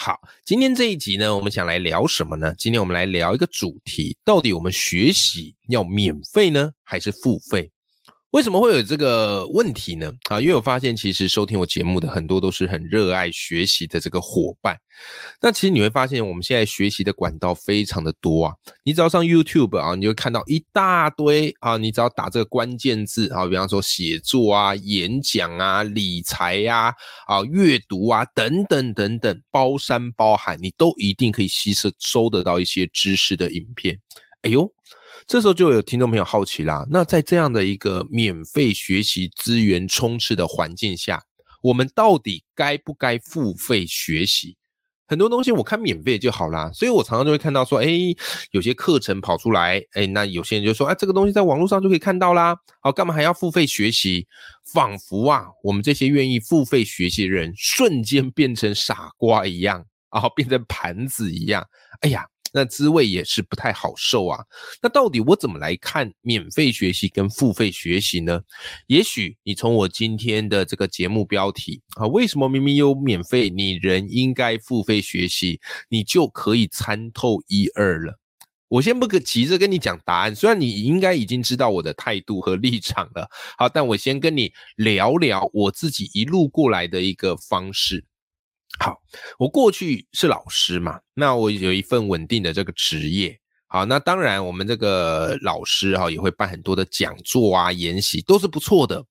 好，今天这一集呢，我们想来聊什么呢？今天我们来聊一个主题，到底我们学习要免费呢，还是付费？为什么会有这个问题呢？啊，因为我发现其实收听我节目的很多都是很热爱学习的这个伙伴。那其实你会发现，我们现在学习的管道非常的多啊。你只要上 YouTube 啊，你就看到一大堆啊。你只要打这个关键字啊，比方说写作啊、演讲啊、理财呀、啊阅读啊等等等等，包山包海，你都一定可以吸收收得到一些知识的影片。哎呦！这时候就有听众朋友好奇啦，那在这样的一个免费学习资源充斥的环境下，我们到底该不该付费学习？很多东西我看免费就好啦，所以我常常就会看到说，哎，有些课程跑出来，哎，那有些人就说，哎，这个东西在网络上就可以看到啦，好，干嘛还要付费学习？仿佛啊，我们这些愿意付费学习的人，瞬间变成傻瓜一样，然后变成盘子一样，哎呀。那滋味也是不太好受啊。那到底我怎么来看免费学习跟付费学习呢？也许你从我今天的这个节目标题啊，为什么明明有免费，你人应该付费学习，你就可以参透一二了。我先不急着跟你讲答案，虽然你应该已经知道我的态度和立场了。好，但我先跟你聊聊我自己一路过来的一个方式。好，我过去是老师嘛，那我有一份稳定的这个职业。好，那当然我们这个老师哈也会办很多的讲座啊、研习，都是不错的。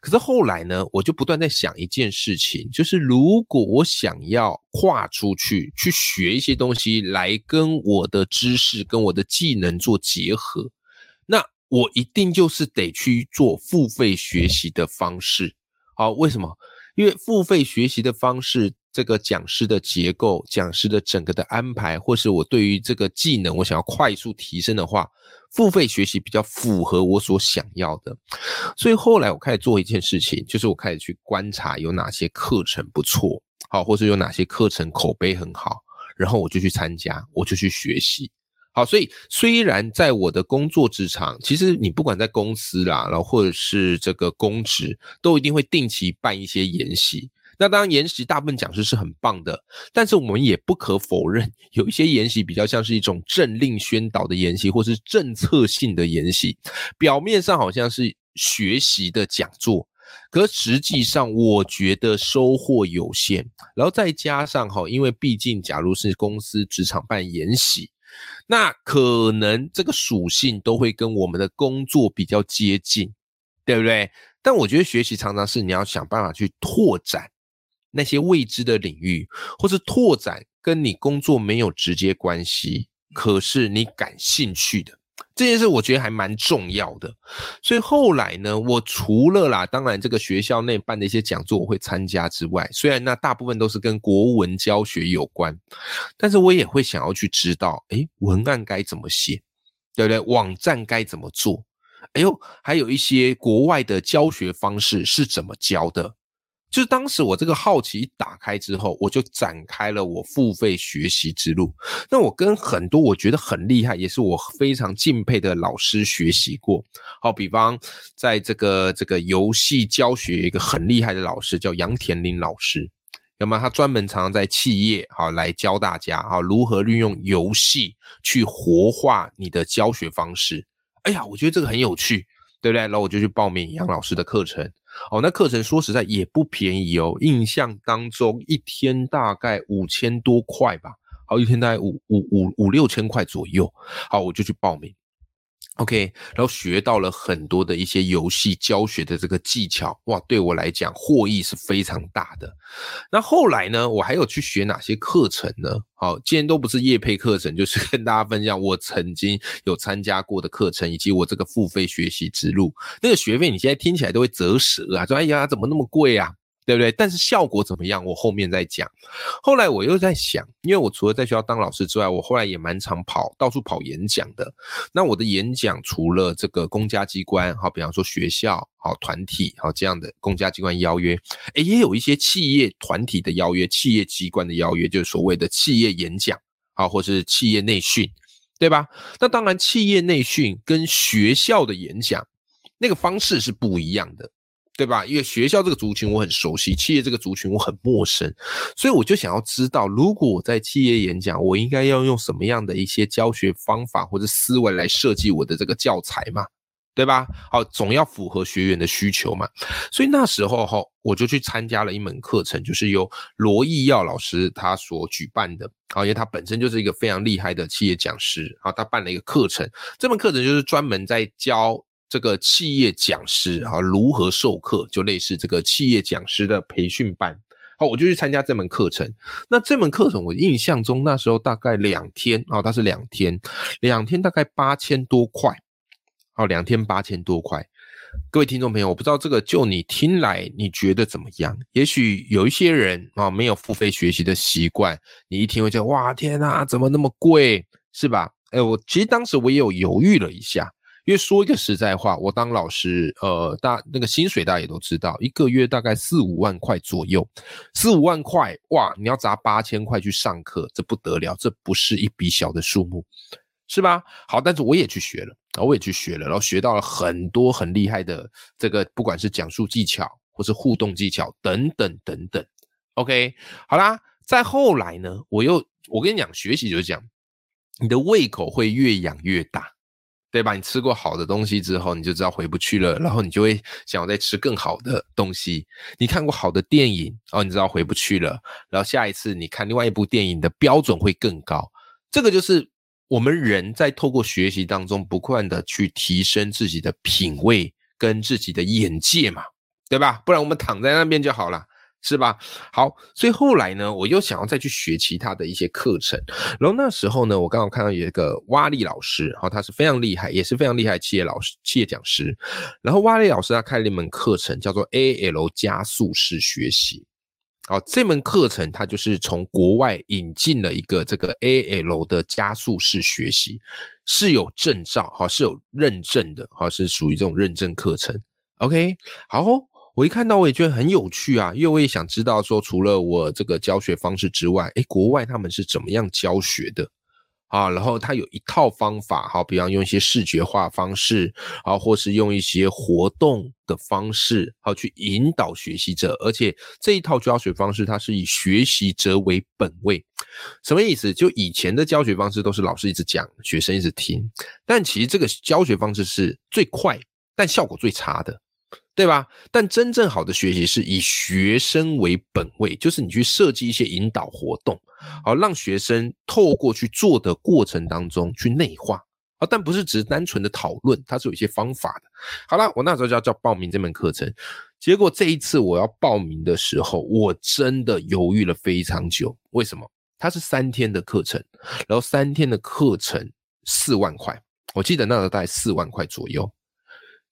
可是后来呢，我就不断在想一件事情，就是如果我想要跨出去去学一些东西，来跟我的知识、跟我的技能做结合，那我一定就是得去做付费学习的方式。好，为什么？因为付费学习的方式。这个讲师的结构，讲师的整个的安排，或是我对于这个技能，我想要快速提升的话，付费学习比较符合我所想要的。所以后来我开始做一件事情，就是我开始去观察有哪些课程不错，好，或是有哪些课程口碑很好，然后我就去参加，我就去学习。好，所以虽然在我的工作职场，其实你不管在公司啦，然后或者是这个公职，都一定会定期办一些研习。那当然，研习大部分讲师是很棒的，但是我们也不可否认，有一些研习比较像是一种政令宣导的研习，或是政策性的研习，表面上好像是学习的讲座，可实际上我觉得收获有限。然后再加上哈，因为毕竟假如是公司职场办研习，那可能这个属性都会跟我们的工作比较接近，对不对？但我觉得学习常常是你要想办法去拓展。那些未知的领域，或是拓展跟你工作没有直接关系，可是你感兴趣的这件事，我觉得还蛮重要的。所以后来呢，我除了啦，当然这个学校内办的一些讲座我会参加之外，虽然那大部分都是跟国文教学有关，但是我也会想要去知道，诶，文案该怎么写，对不对？网站该怎么做？哎呦，还有一些国外的教学方式是怎么教的？就是当时我这个好奇打开之后，我就展开了我付费学习之路。那我跟很多我觉得很厉害，也是我非常敬佩的老师学习过。好，比方在这个这个游戏教学一个很厉害的老师叫杨田林老师，那么他专门常常在企业好来教大家好如何运用游戏去活化你的教学方式。哎呀，我觉得这个很有趣，对不对？然后我就去报名杨老师的课程。哦，那课程说实在也不便宜哦，印象当中一天大概五千多块吧，好，一天大概五五五五六千块左右，好，我就去报名。OK，然后学到了很多的一些游戏教学的这个技巧，哇，对我来讲获益是非常大的。那后来呢，我还有去学哪些课程呢？好，今天都不是业配课程，就是跟大家分享我曾经有参加过的课程，以及我这个付费学习之路。那个学费你现在听起来都会折舌啊，说哎呀怎么那么贵啊？对不对？但是效果怎么样，我后面再讲。后来我又在想，因为我除了在学校当老师之外，我后来也蛮常跑到处跑演讲的。那我的演讲除了这个公家机关，好，比方说学校、好团体、好这样的公家机关邀约，诶，也有一些企业团体的邀约、企业机关的邀约，就是所谓的企业演讲，好，或是企业内训，对吧？那当然，企业内训跟学校的演讲那个方式是不一样的。对吧？因为学校这个族群我很熟悉，企业这个族群我很陌生，所以我就想要知道，如果我在企业演讲，我应该要用什么样的一些教学方法或者思维来设计我的这个教材嘛？对吧？好，总要符合学员的需求嘛。所以那时候哈，我就去参加了一门课程，就是由罗毅耀老师他所举办的啊，因为他本身就是一个非常厉害的企业讲师啊，他办了一个课程，这门课程就是专门在教。这个企业讲师啊，如何授课，就类似这个企业讲师的培训班。好，我就去参加这门课程。那这门课程，我印象中那时候大概两天啊，它是两天，两天大概八千多块。好，两天八千多块。各位听众朋友，我不知道这个就你听来你觉得怎么样？也许有一些人啊，没有付费学习的习惯，你一听会觉得哇，天哪，怎么那么贵，是吧？哎，我其实当时我也有犹豫了一下。因为说一个实在话，我当老师，呃，大那个薪水大家也都知道，一个月大概四五万块左右，四五万块，哇，你要砸八千块去上课，这不得了，这不是一笔小的数目，是吧？好，但是我也去学了，啊，我也去学了，然后学到了很多很厉害的这个，不管是讲述技巧或是互动技巧等等等等。OK，好啦，再后来呢，我又我跟你讲，学习就是讲，你的胃口会越养越大。对吧？你吃过好的东西之后，你就知道回不去了，然后你就会想要再吃更好的东西。你看过好的电影哦，你知道回不去了，然后下一次你看另外一部电影的标准会更高。这个就是我们人在透过学习当中不断的去提升自己的品味跟自己的眼界嘛，对吧？不然我们躺在那边就好了。是吧？好，所以后来呢，我又想要再去学其他的一些课程。然后那时候呢，我刚好看到有一个蛙力老师，哈，他是非常厉害，也是非常厉害的企业老师、企业讲师。然后蛙力老师他开了一门课程，叫做 A L 加速式学习。好，这门课程它就是从国外引进了一个这个 A L 的加速式学习，是有证照，哈，是有认证的，哈，是属于这种认证课程。OK，好。我一看到我也觉得很有趣啊，因为我也想知道说，除了我这个教学方式之外，诶，国外他们是怎么样教学的啊？然后他有一套方法，好，比方用一些视觉化方式，啊，或是用一些活动的方式，好去引导学习者，而且这一套教学方式它是以学习者为本位，什么意思？就以前的教学方式都是老师一直讲，学生一直听，但其实这个教学方式是最快，但效果最差的。对吧？但真正好的学习是以学生为本位，就是你去设计一些引导活动，好让学生透过去做的过程当中去内化啊，但不是只是单纯的讨论，它是有一些方法的。好了，我那时候就要叫报名这门课程，结果这一次我要报名的时候，我真的犹豫了非常久。为什么？它是三天的课程，然后三天的课程四万块，我记得那时候大概四万块左右。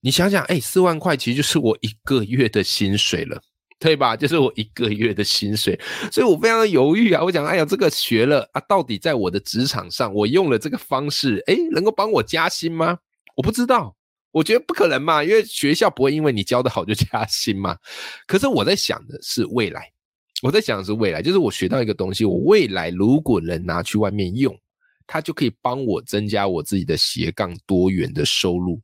你想想，哎，四万块其实就是我一个月的薪水了，对吧？就是我一个月的薪水，所以我非常的犹豫啊。我讲，哎呀，这个学了啊，到底在我的职场上，我用了这个方式，哎，能够帮我加薪吗？我不知道，我觉得不可能嘛，因为学校不会因为你教的好就加薪嘛。可是我在想的是未来，我在想的是未来，就是我学到一个东西，我未来如果能拿去外面用，它就可以帮我增加我自己的斜杠多元的收入。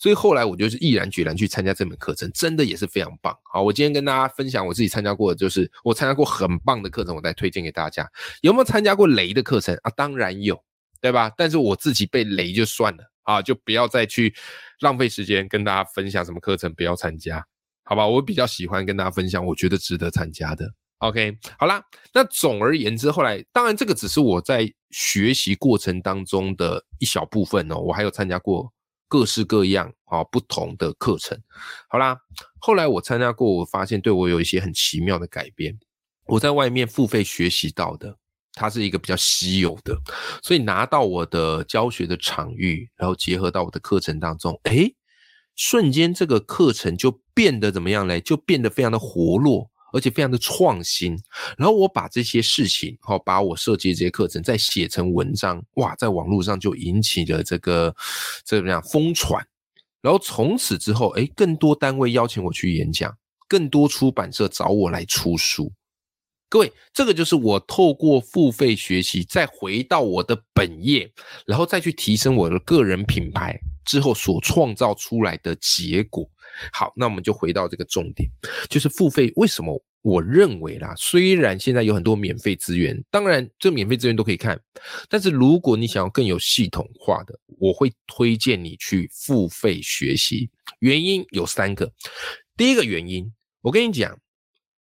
所以后来我就是毅然决然去参加这门课程，真的也是非常棒。好，我今天跟大家分享我自己参加过的，就是我参加过很棒的课程，我再推荐给大家。有没有参加过雷的课程啊？当然有，对吧？但是我自己被雷就算了啊，就不要再去浪费时间跟大家分享什么课程，不要参加，好吧？我比较喜欢跟大家分享，我觉得值得参加的。OK，好啦，那总而言之，后来当然这个只是我在学习过程当中的一小部分哦，我还有参加过。各式各样啊，不同的课程。好啦，后来我参加过，我发现对我有一些很奇妙的改变。我在外面付费学习到的，它是一个比较稀有的，所以拿到我的教学的场域，然后结合到我的课程当中，诶，瞬间这个课程就变得怎么样嘞？就变得非常的活络，而且非常的创新。然后我把这些事情，好，把我设计的这些课程再写成文章，哇，在网络上就引起了这个这怎么样疯传。然后从此之后，哎，更多单位邀请我去演讲，更多出版社找我来出书。各位，这个就是我透过付费学习，再回到我的本业，然后再去提升我的个人品牌之后所创造出来的结果。好，那我们就回到这个重点，就是付费为什么？我认为啦，虽然现在有很多免费资源，当然这免费资源都可以看，但是如果你想要更有系统化的，我会推荐你去付费学习。原因有三个，第一个原因，我跟你讲，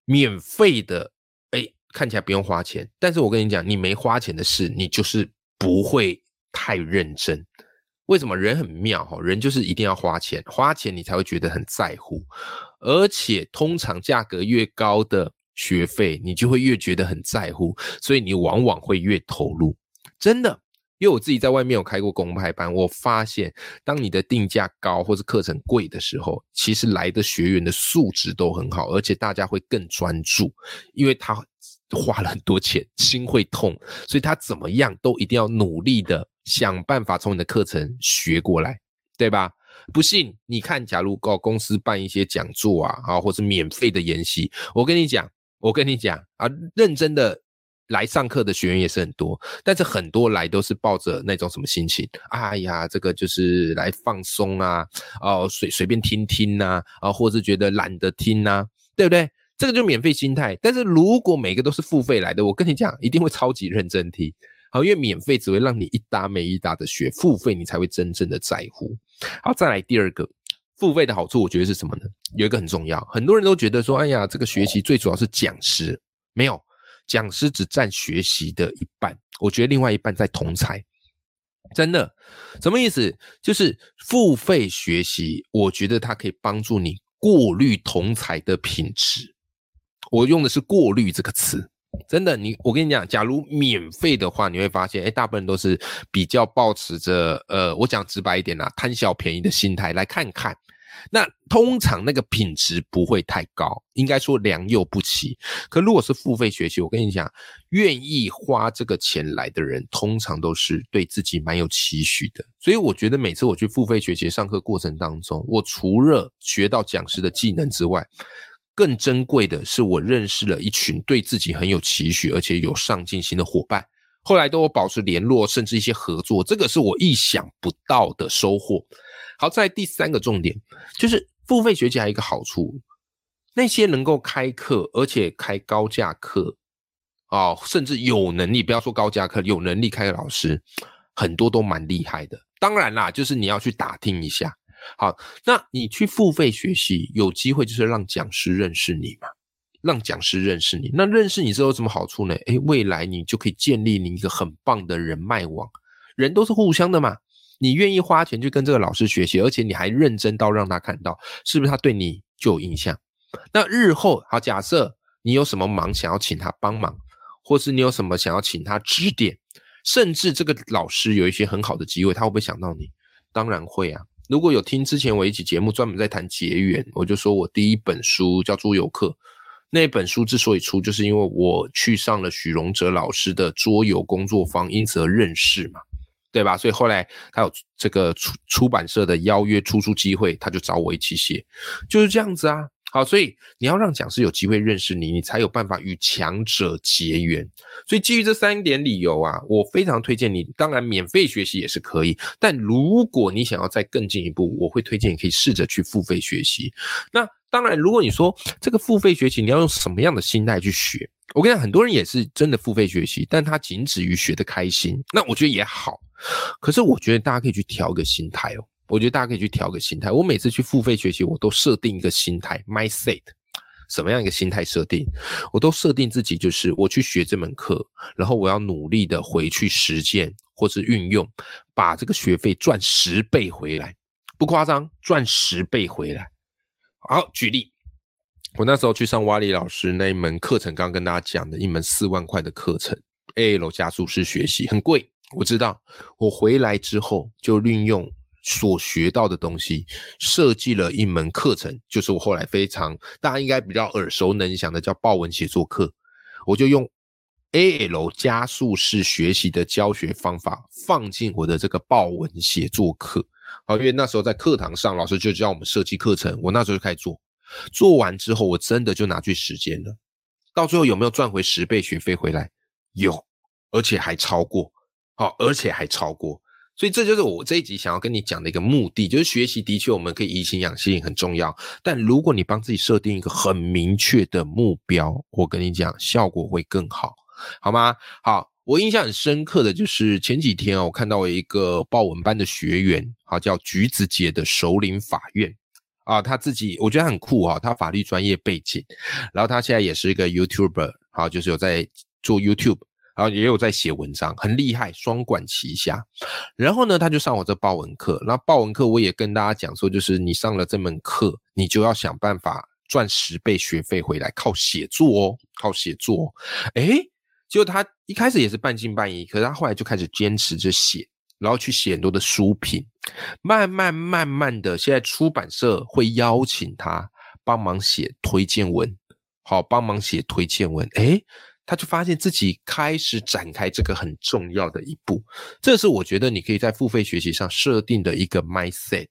免费的。哎看起来不用花钱，但是我跟你讲，你没花钱的事，你就是不会太认真。为什么？人很妙哈，人就是一定要花钱，花钱你才会觉得很在乎，而且通常价格越高的学费，你就会越觉得很在乎，所以你往往会越投入。真的，因为我自己在外面有开过公派班，我发现，当你的定价高或是课程贵的时候，其实来的学员的素质都很好，而且大家会更专注，因为他。花了很多钱，心会痛，所以他怎么样都一定要努力的想办法从你的课程学过来，对吧？不信你看，假如告公司办一些讲座啊，啊，或是免费的研习，我跟你讲，我跟你讲啊，认真的来上课的学员也是很多，但是很多来都是抱着那种什么心情？哎呀，这个就是来放松啊，哦，随随便听听呐，啊，或是觉得懒得听呐，对不对？这个就免费心态，但是如果每个都是付费来的，我跟你讲，一定会超级认真听。好，因为免费只会让你一搭没一搭的学，付费你才会真正的在乎。好，再来第二个，付费的好处，我觉得是什么呢？有一个很重要，很多人都觉得说，哎呀，这个学习最主要是讲师，没有，讲师只占学习的一半，我觉得另外一半在同才。真的，什么意思？就是付费学习，我觉得它可以帮助你过滤同才的品质。我用的是“过滤”这个词，真的，你我跟你讲，假如免费的话，你会发现，哎，大部分都是比较抱持着，呃，我讲直白一点啦，贪小便宜的心态来看看。那通常那个品质不会太高，应该说良莠不齐。可如果是付费学习，我跟你讲，愿意花这个钱来的人，通常都是对自己蛮有期许的。所以我觉得每次我去付费学习上课过程当中，我除了学到讲师的技能之外，更珍贵的是，我认识了一群对自己很有期许，而且有上进心的伙伴，后来都有保持联络，甚至一些合作，这个是我意想不到的收获。好，在第三个重点就是付费学习还有一个好处，那些能够开课而且开高价课，哦，甚至有能力，不要说高价课，有能力开的老师，很多都蛮厉害的。当然啦，就是你要去打听一下。好，那你去付费学习，有机会就是让讲师认识你嘛，让讲师认识你。那认识你之后有什么好处呢？诶，未来你就可以建立你一个很棒的人脉网，人都是互相的嘛。你愿意花钱去跟这个老师学习，而且你还认真到让他看到，是不是他对你就有印象？那日后好，假设你有什么忙想要请他帮忙，或是你有什么想要请他指点，甚至这个老师有一些很好的机会，他会不会想到你？当然会啊。如果有听之前我一期节目专门在谈结缘，我就说我第一本书叫《桌游客》，那本书之所以出，就是因为我去上了许荣哲老师的桌游工作坊，因此而认识嘛，对吧？所以后来他有这个出出版社的邀约出书机会，他就找我一起写，就是这样子啊。好，所以你要让讲师有机会认识你，你才有办法与强者结缘。所以基于这三点理由啊，我非常推荐你。当然，免费学习也是可以，但如果你想要再更进一步，我会推荐你可以试着去付费学习。那当然，如果你说这个付费学习你要用什么样的心态去学，我跟你讲，很多人也是真的付费学习，但他仅止于学的开心，那我觉得也好。可是我觉得大家可以去调个心态哦。我觉得大家可以去调个心态。我每次去付费学习，我都设定一个心态，mindset，什么样一个心态设定？我都设定自己就是我去学这门课，然后我要努力的回去实践或是运用，把这个学费赚十倍回来，不夸张，赚十倍回来。好，举例，我那时候去上瓦里老师那一门课程，刚刚跟大家讲的一门四万块的课程，A L 加速式学习很贵，我知道。我回来之后就运用。所学到的东西，设计了一门课程，就是我后来非常大家应该比较耳熟能详的叫豹文写作课。我就用 A L 加速式学习的教学方法放进我的这个豹文写作课。好，因为那时候在课堂上，老师就教我们设计课程，我那时候就开始做。做完之后，我真的就拿去实践了。到最后有没有赚回十倍学费回来？有，而且还超过。好，而且还超过。所以这就是我这一集想要跟你讲的一个目的，就是学习的确我们可以怡情养性很重要，但如果你帮自己设定一个很明确的目标，我跟你讲，效果会更好，好吗？好，我印象很深刻的就是前几天啊，我看到一个报文班的学员，好叫橘子姐的首领法院啊，他自己我觉得很酷啊，他法律专业背景，然后他现在也是一个 YouTuber，好，就是有在做 YouTube。然后也有在写文章，很厉害，双管齐下。然后呢，他就上我这报文课。那报文课我也跟大家讲说，就是你上了这门课，你就要想办法赚十倍学费回来，靠写作哦，靠写作。哎，结果他一开始也是半信半疑，可是他后来就开始坚持着写，然后去写很多的书评，慢慢慢慢的，现在出版社会邀请他帮忙写推荐文，好，帮忙写推荐文。哎。他就发现自己开始展开这个很重要的一步，这是我觉得你可以在付费学习上设定的一个 mindset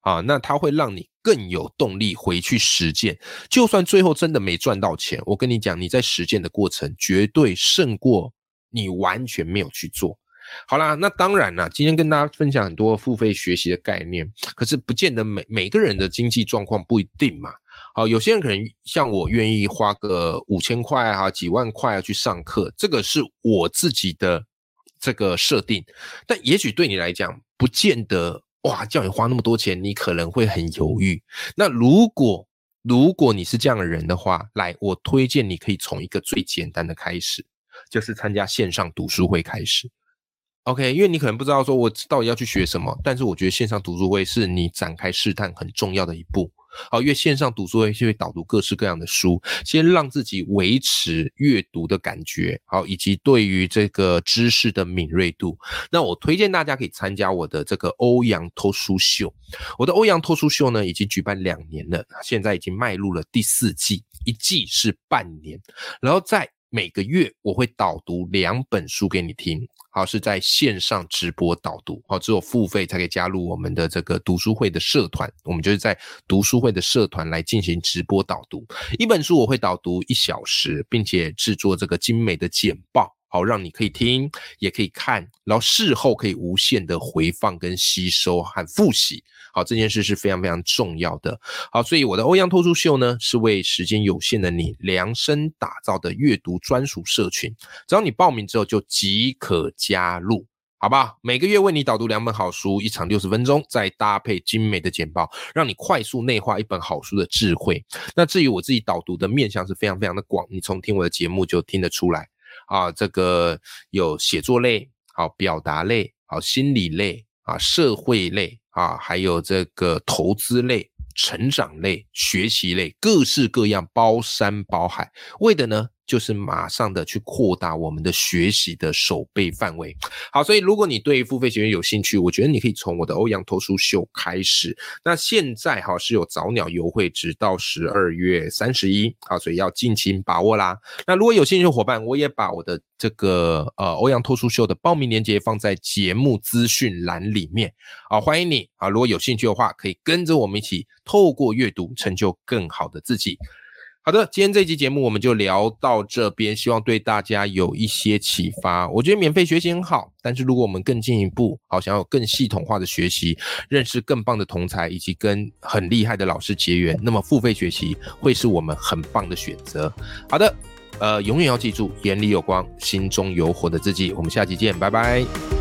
啊，那它会让你更有动力回去实践。就算最后真的没赚到钱，我跟你讲，你在实践的过程绝对胜过你完全没有去做。好啦，那当然了，今天跟大家分享很多付费学习的概念，可是不见得每每个人的经济状况不一定嘛。好，有些人可能像我愿意花个五千块啊，几万块啊去上课，这个是我自己的这个设定。但也许对你来讲，不见得哇，叫你花那么多钱，你可能会很犹豫。那如果如果你是这样的人的话，来，我推荐你可以从一个最简单的开始，就是参加线上读书会开始。OK，因为你可能不知道说我到底要去学什么，但是我觉得线上读书会是你展开试探很重要的一步。好，因为线上读书会会导读各式各样的书，先让自己维持阅读的感觉，好，以及对于这个知识的敏锐度。那我推荐大家可以参加我的这个欧阳脱书秀。我的欧阳脱书秀呢，已经举办两年了，现在已经迈入了第四季，一季是半年，然后在每个月我会导读两本书给你听。好，是在线上直播导读，好，只有付费才可以加入我们的这个读书会的社团。我们就是在读书会的社团来进行直播导读，一本书我会导读一小时，并且制作这个精美的简报。好，让你可以听，也可以看，然后事后可以无限的回放跟吸收和复习。好，这件事是非常非常重要的。好，所以我的欧阳脱书秀呢，是为时间有限的你量身打造的阅读专属社群。只要你报名之后，就即可加入，好吧？每个月为你导读两本好书，一场六十分钟，再搭配精美的简报，让你快速内化一本好书的智慧。那至于我自己导读的面向是非常非常的广，你从听我的节目就听得出来。啊，这个有写作类，好表达类，好心理类，啊社会类，啊还有这个投资类、成长类、学习类，各式各样，包山包海，为的呢？就是马上的去扩大我们的学习的手背范围。好，所以如果你对付费学员有兴趣，我觉得你可以从我的欧阳投书秀开始。那现在哈是有早鸟优惠，直到十二月三十一，好，所以要尽情把握啦。那如果有兴趣的伙伴，我也把我的这个呃欧阳投书秀的报名链接放在节目资讯栏里面。好，欢迎你啊！如果有兴趣的话，可以跟着我们一起透过阅读成就更好的自己。好的，今天这期节目我们就聊到这边，希望对大家有一些启发。我觉得免费学习很好，但是如果我们更进一步，好想要更系统化的学习，认识更棒的同才，以及跟很厉害的老师结缘，那么付费学习会是我们很棒的选择。好的，呃，永远要记住，眼里有光，心中有火的自己。我们下期见，拜拜。